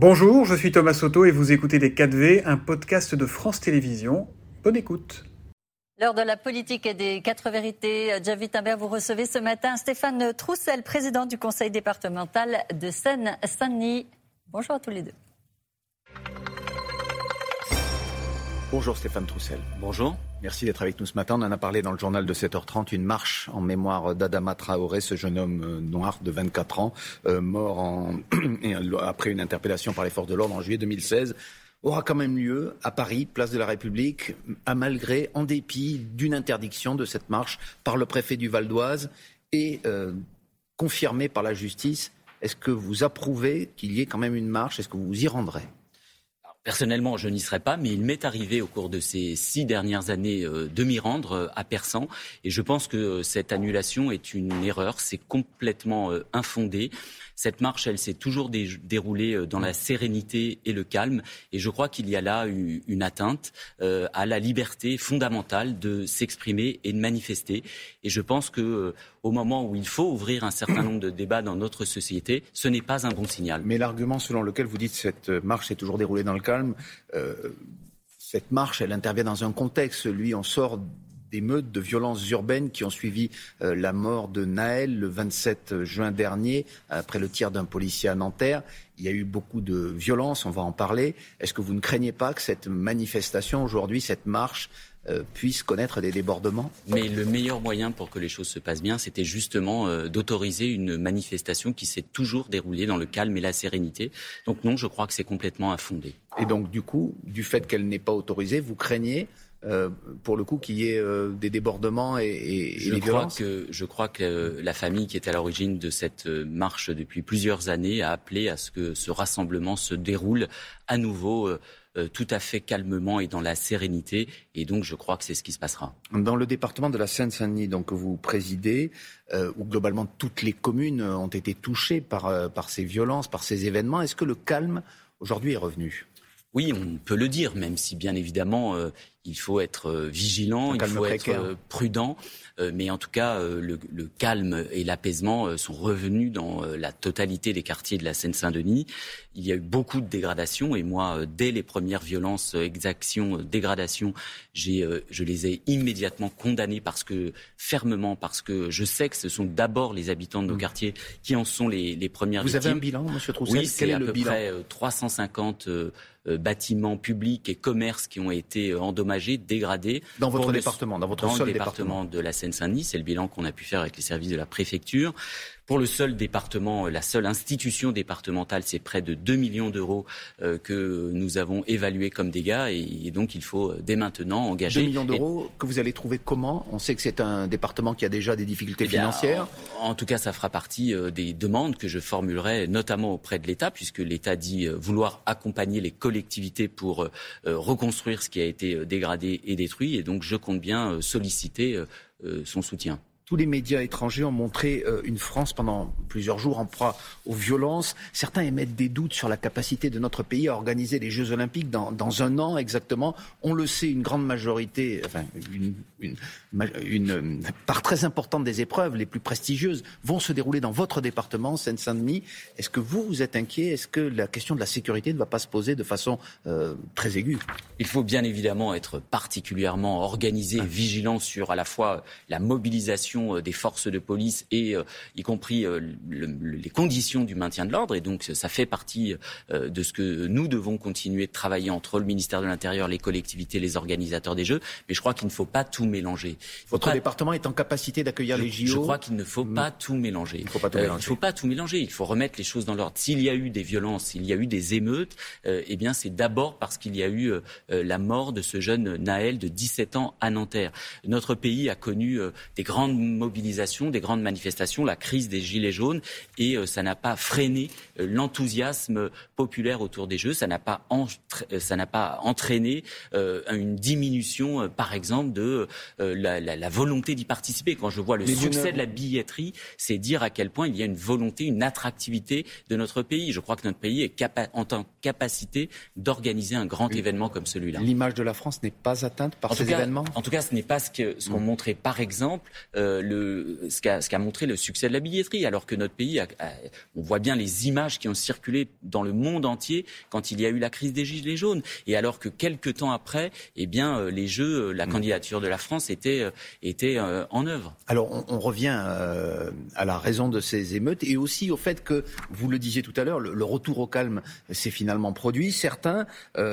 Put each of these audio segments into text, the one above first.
Bonjour, je suis Thomas Soto et vous écoutez Les 4V, un podcast de France Télévisions. Bonne écoute. L'heure de la politique des quatre vérités, Javid Imbert, vous recevez ce matin Stéphane Troussel, président du conseil départemental de Seine-Saint-Denis. Bonjour à tous les deux. Bonjour Stéphane Troussel. Bonjour. Merci d'être avec nous ce matin. On en a parlé dans le journal de 7h30, une marche en mémoire d'Adama Traoré, ce jeune homme euh, noir de 24 ans, euh, mort en... après une interpellation par les forces de l'ordre en juillet 2016 aura quand même lieu à Paris, place de la République, à malgré, en dépit d'une interdiction de cette marche par le préfet du Val d'Oise et euh, confirmée par la justice. Est-ce que vous approuvez qu'il y ait quand même une marche? Est-ce que vous y rendrez? Personnellement, je n'y serais pas, mais il m'est arrivé au cours de ces six dernières années euh, de m'y rendre euh, à Persan. Et je pense que euh, cette annulation est une erreur. C'est complètement infondé. Cette marche, elle s'est toujours déroulée dans la sérénité et le calme. Et je crois qu'il y a là une atteinte à la liberté fondamentale de s'exprimer et de manifester. Et je pense que au moment où il faut ouvrir un certain nombre de débats dans notre société, ce n'est pas un bon signal. Mais l'argument selon lequel vous dites que cette marche s'est toujours déroulée dans le calme, euh, cette marche, elle intervient dans un contexte. Lui, on sort des meutes de violences urbaines qui ont suivi euh, la mort de Naël le 27 juin dernier, après le tir d'un policier à Nanterre. Il y a eu beaucoup de violences, on va en parler. Est-ce que vous ne craignez pas que cette manifestation aujourd'hui, cette marche, euh, puisse connaître des débordements? Mais le meilleur moyen pour que les choses se passent bien, c'était justement euh, d'autoriser une manifestation qui s'est toujours déroulée dans le calme et la sérénité. Donc non, je crois que c'est complètement infondé. Et donc du coup, du fait qu'elle n'est pas autorisée, vous craignez euh, pour le coup qu'il y ait des débordements et, je des crois violences que, Je crois que la famille qui est à l'origine de cette marche depuis plusieurs années a appelé à ce que ce rassemblement se déroule à nouveau euh, tout à fait calmement et dans la sérénité. Et donc, je crois que c'est ce qui se passera. Dans le département de la Seine-Saint-Denis, donc que vous présidez, euh, où globalement toutes les communes ont été touchées par, euh, par ces violences, par ces événements, est-ce que le calme aujourd'hui est revenu? Oui, on peut le dire, même si bien évidemment il faut être vigilant, il faut être prudent. Euh, mais en tout cas, euh, le, calme et l'apaisement euh, sont revenus dans la totalité des quartiers de la Seine-Saint-Denis. Il y a eu beaucoup de dégradations et moi, dès les premières violences, exactions, dégradations, je les ai immédiatement condamnées parce que fermement, parce que je sais que ce sont d'abord les habitants de nos mmh. quartiers qui en sont les, les premières Vous victimes. Vous avez un bilan, Monsieur Troussel? Oui, c'est à peu près 350 bâtiments publics et commerces qui ont été endommagés, dégradés. Dans votre département, dans votre seul département, département de la Seine saint denis C'est le bilan qu'on a pu faire avec les services de la préfecture. Pour le seul département, euh, la seule institution départementale, c'est près de 2 millions d'euros euh, que nous avons évalués comme dégâts et, donc il faut euh, dès maintenant engager. 2 millions d'euros que vous allez trouver comment? On sait que c'est un département qui a déjà des difficultés eh financières. En, tout cas, ça fera partie des demandes que je formulerai notamment auprès de l'État, puisque l'État dit vouloir accompagner les collectivités pour reconstruire ce qui a été dégradé et détruit. Et donc je compte bien solliciter son soutien. Tous les médias étrangers ont montré euh, une France pendant plusieurs jours en proie aux violences. Certains émettent des doutes sur la capacité de notre pays à organiser les Jeux Olympiques dans, un an exactement. On le sait, une grande majorité, enfin une, une, part très importante des épreuves les plus prestigieuses vont se dérouler dans votre département, Seine-Saint-Denis. Est-ce que vous, vous êtes inquiet? Est-ce que la question de la sécurité ne va pas se poser de façon euh, très aiguë? Il faut bien évidemment être particulièrement organisé, vigilant sur à la fois la mobilisation euh, des forces de police et euh, y compris euh, les conditions du maintien de l'ordre. Et donc ça fait partie de ce que nous devons continuer de travailler entre le ministère de l'Intérieur, les collectivités, les organisateurs des Jeux. Mais je crois qu'il ne faut pas tout mélanger. Votre département est en capacité d'accueillir les JO Je crois qu'il ne faut pas tout mélanger. Il ne faut pas tout mélanger. il faut pas tout mélanger. Il faut remettre les choses dans l'ordre. S'il y a eu des violences, s'il y a eu des émeutes, eh bien c'est d'abord parce qu'il y a eu la mort de ce jeune Naël de 17 ans à Nanterre. Notre pays a connu des grandes mobilisation, des grandes manifestations, la crise des Gilets jaunes, et euh, ça n'a pas freiné euh, l'enthousiasme populaire autour des Jeux, ça n'a pas, euh, ça n'a pas entraîné une diminution, par exemple, de la, volonté d'y participer. Quand je vois le succès de la billetterie, c'est dire à quel point il y a une volonté, une attractivité de notre pays. Je crois que notre pays est en capacité d'organiser un grand événement comme celui-là. L'image de la France n'est pas atteinte par ces événements? En tout cas, ce n'est pas ce qu'ont ce mm. montré, par exemple, le, ce qu'a montré le succès de la billetterie, alors que notre pays, on voit bien les images qui ont circulé dans le monde entier quand il y a eu la crise des gilets jaunes, et alors que quelques temps après, eh bien, les Jeux, la mm. candidature de la France était, était en œuvre. Alors, on, revient à la raison de ces émeutes et aussi au fait que, vous le disiez tout à l'heure, le, retour au calme s'est finalement produit. Certains,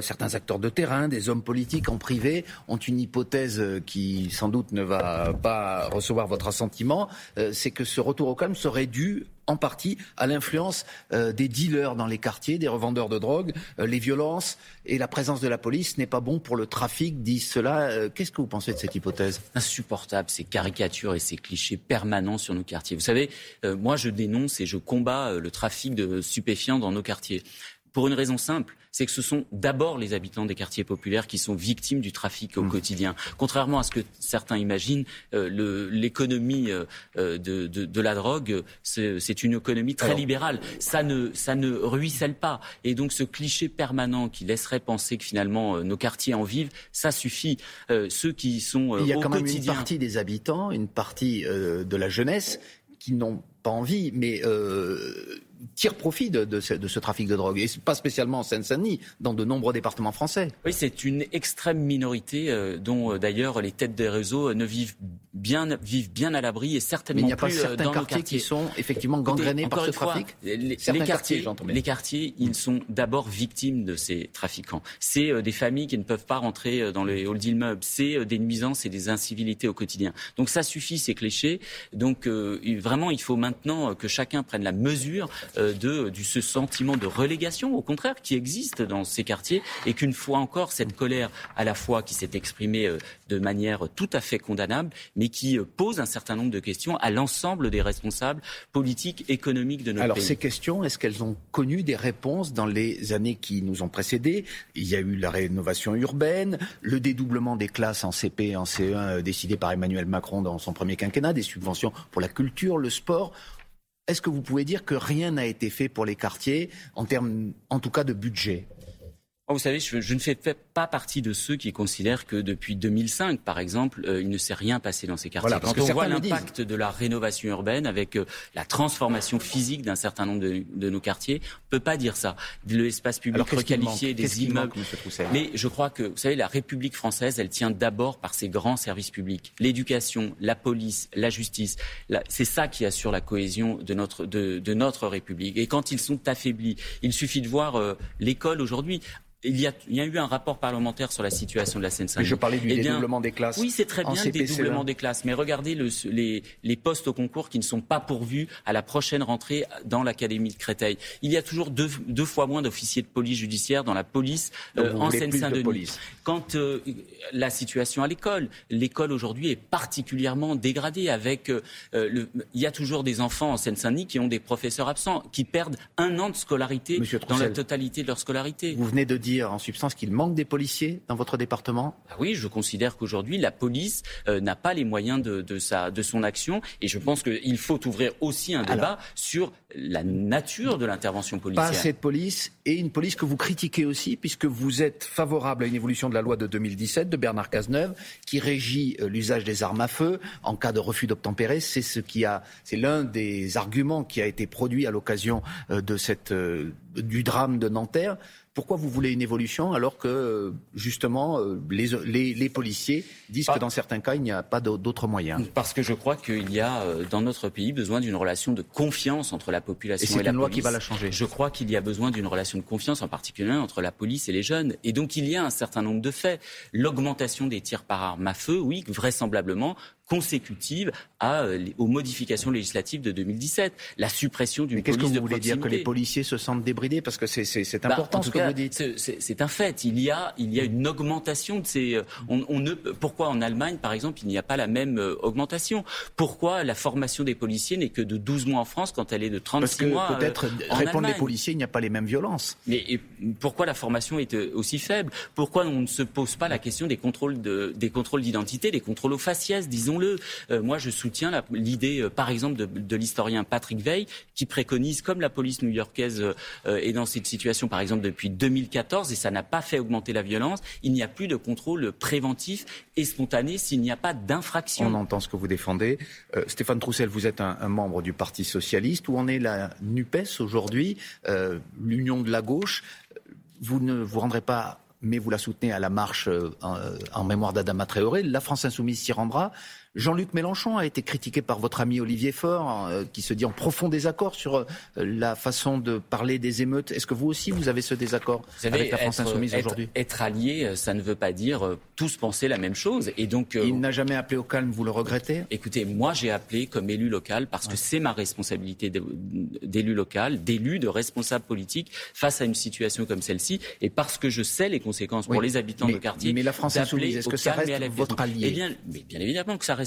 certains acteurs de terrain, des hommes politiques en privé, ont une hypothèse qui sans doute ne va pas recevoir votre assentiment, euh, c'est que ce retour au calme serait dû en partie à l'influence euh, des dealers dans les quartiers, des revendeurs de drogue, euh, les violences et la présence de la police n'est pas bon pour le trafic, dit cela. Qu'est-ce que vous pensez de cette hypothèse? Insupportable, ces caricatures et ces clichés permanents sur nos quartiers. Vous savez, moi je dénonce et je combats le trafic de stupéfiants dans nos quartiers. Pour une raison simple, c'est que ce sont d'abord les habitants des quartiers populaires qui sont victimes du trafic au mmh. quotidien. Contrairement à ce que certains imaginent, euh, l'économie euh, euh, de, de, de, la drogue, c'est une économie très libérale. Ça ne, ça ne ruisselle pas. Et donc ce cliché permanent qui laisserait penser que finalement nos quartiers en vivent, ça suffit. ceux qui sont Il y a quand même une partie des habitants, une partie de la jeunesse qui n'ont pas envie, mais tire profit de, ce, trafic de drogue, et pas spécialement en Seine-Saint-Denis, dans de nombreux départements français. Oui, c'est une extrême minorité euh, dont euh, d'ailleurs les têtes des réseaux ne vivent bien, vivent bien à l'abri et certainement Mais il n'y a pas euh, certains dans quartiers, qui sont effectivement gangrénés par ce trafic les, les, quartiers, les quartiers, ils sont d'abord victimes de ces trafiquants. C'est des familles qui ne peuvent pas rentrer dans les halls d'immeubles, c'est des nuisances et des incivilités au quotidien. Donc ça suffit ces clichés. Donc vraiment, il faut maintenant que chacun prenne la mesure euh, de du, ce sentiment de relégation, au contraire, qui existe dans ces quartiers, et qu'une fois encore, cette colère, à la fois qui s'est exprimée euh, de manière tout à fait condamnable, mais qui euh, pose un certain nombre de questions à l'ensemble des responsables politiques, économiques de notre Alors, pays. Alors ces questions, est-ce qu'elles ont connu des réponses dans les années qui nous ont précédés? Il y a eu la rénovation urbaine, le dédoublement des classes en CP et en CE1 décidé par Emmanuel Macron dans son premier quinquennat, des subventions pour la culture, le sport. Est-ce que vous pouvez dire que rien n'a été fait pour les quartiers en termes, en tout cas, de budget? Vous savez, je, ne fais pas partie de ceux qui considèrent que depuis 2005, par exemple, euh, il ne s'est rien passé dans ces quartiers. Quand on voit l'impact de la rénovation urbaine avec euh, la transformation physique d'un certain nombre de, nos quartiers, on ne peut pas dire ça. L'espace public requalifié, des immeubles. Mais je crois que, vous savez, la République française, elle tient d'abord par ses grands services publics. L'éducation, la police, la justice. C'est ça qui assure la cohésion de notre, de, de, notre République. Et quand ils sont affaiblis, il suffit de voir euh, l'école aujourd'hui il y, a, il y, a, eu un rapport parlementaire sur la situation de la Seine-Saint-Denis. Je parlais du eh dédoublement des classes. Oui, c'est très bien le dédoublement des classes, mais regardez le, les, les, postes au concours qui ne sont pas pourvus à la prochaine rentrée dans l'académie de Créteil. Il y a toujours deux, deux fois moins d'officiers de police judiciaire dans la police euh, en Seine-Saint-Denis. Quand euh, la situation à l'école, l'école aujourd'hui est particulièrement dégradée. Avec, euh, le, il y a toujours des enfants en Seine-Saint-Denis qui ont des professeurs absents, qui perdent un an de scolarité dans la totalité de leur scolarité. Vous venez de dire en substance qu'il manque des policiers dans votre département? Ah Oui, je considère qu'aujourd'hui, la police euh, n'a pas les moyens de, sa, de son action. Et je pense qu'il faut ouvrir aussi un débat sur la nature de l'intervention policière. Pas de police et une police que vous critiquez aussi, puisque vous êtes favorable à une évolution de la loi de 2017 de Bernard Cazeneuve, qui régit euh, l'usage des armes à feu en cas de refus d'obtempérer. C'est ce qui a, c'est l'un des arguments qui a été produit à l'occasion euh, de cette, du drame de Nanterre. Pourquoi vous voulez une évolution alors que, justement, euh, les, les, policiers disent que dans certains cas, il n'y a pas d'autres moyens? Parce que je crois qu'il y a euh, dans notre pays besoin d'une relation de confiance entre la population et, et la une loi qui va la changer. Je crois qu'il y a besoin d'une relation de confiance, en particulier entre la police et les jeunes. Et donc, il y a un certain nombre de faits. L'augmentation des tirs par arme à feu, oui, vraisemblablement, consécutive à, euh, aux modifications législatives de 2017. La suppression d'une police qu'est-ce que vous voulez dire que les policiers se sentent débridés Parce que c'est bah, important ce que vous dites. C'est un fait. Il y a, il y a une augmentation de ces. Euh, on, on ne, pourquoi en Allemagne, par exemple, il n'y a pas la même euh, augmentation? Pourquoi la formation des policiers n'est que de 12 mois en France quand elle est de 36 Parce que mois Peut-être répondre les policiers, il n'y a pas les mêmes violences. Mais pourquoi la formation est aussi faible? Pourquoi on ne se pose pas la question des contrôles de, des contrôles d'identité, des contrôles aux faciès, disons disons-le. moi, je soutiens l'idée, par exemple, de, l'historien Patrick Veil, qui préconise, comme la police new-yorkaise est dans cette situation, par exemple, depuis 2014, et ça n'a pas fait augmenter la violence, il n'y a plus de contrôle préventif et spontané s'il n'y a pas d'infraction. On entend ce que vous défendez. Stéphane Troussel, vous êtes un, membre du Parti socialiste. Où en est la NUPES aujourd'hui, l'union de la gauche? Vous ne vous rendrez pas mais vous la soutenez à la marche euh, en, mémoire d'Adama Traoré. La France insoumise s'y rendra. Jean-Luc Mélenchon a été critiqué par votre ami Olivier Faure, euh, qui se dit en profond désaccord sur euh, la façon de parler des émeutes. Est-ce que vous aussi, vous avez ce désaccord avec la France insoumise aujourd'hui? Être allié, euh, ça ne veut pas dire tous penser la même chose. Et donc, il n'a jamais appelé au calme. Vous le regrettez? Écoutez, moi, j'ai appelé comme élu local parce que c'est ma responsabilité d'élu local, d'élu, de responsable politique face à une situation comme celle-ci, et parce que je sais les conséquences pour les habitants de quartier. Mais la France insoumise, est-ce que ça reste votre allié? Eh bien, mais bien évidemment que ça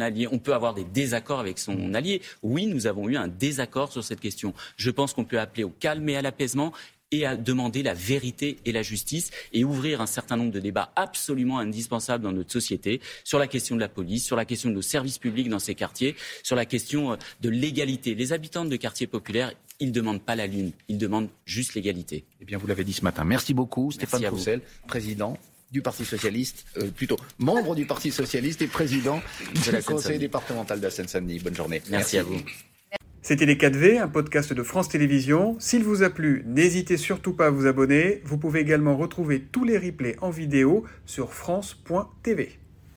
allié. On peut avoir des désaccords avec son allié. Oui, nous avons eu un désaccord sur cette question. Je pense qu'on peut appeler au calme et à l'apaisement et à demander la vérité et la justice et ouvrir un certain nombre de débats absolument indispensables dans notre société sur la question de la police, sur la question de nos services publics dans ces quartiers, sur la question euh, de l'égalité. Les habitants de quartiers populaires, ils ne demandent pas la lune, ils demandent juste l'égalité. Eh bien, vous l'avez dit ce matin. Merci beaucoup, Stéphane Roussel, président du Parti socialiste, euh, plutôt membre du Parti socialiste et président du conseil départemental de la Seine-Saint-Denis. Bonne journée. Merci, à vous. C'était Les 4V, un podcast de France Télévisions. S'il vous a plu, n'hésitez surtout pas à vous abonner. Vous pouvez également retrouver tous les replays en vidéo sur France.tv.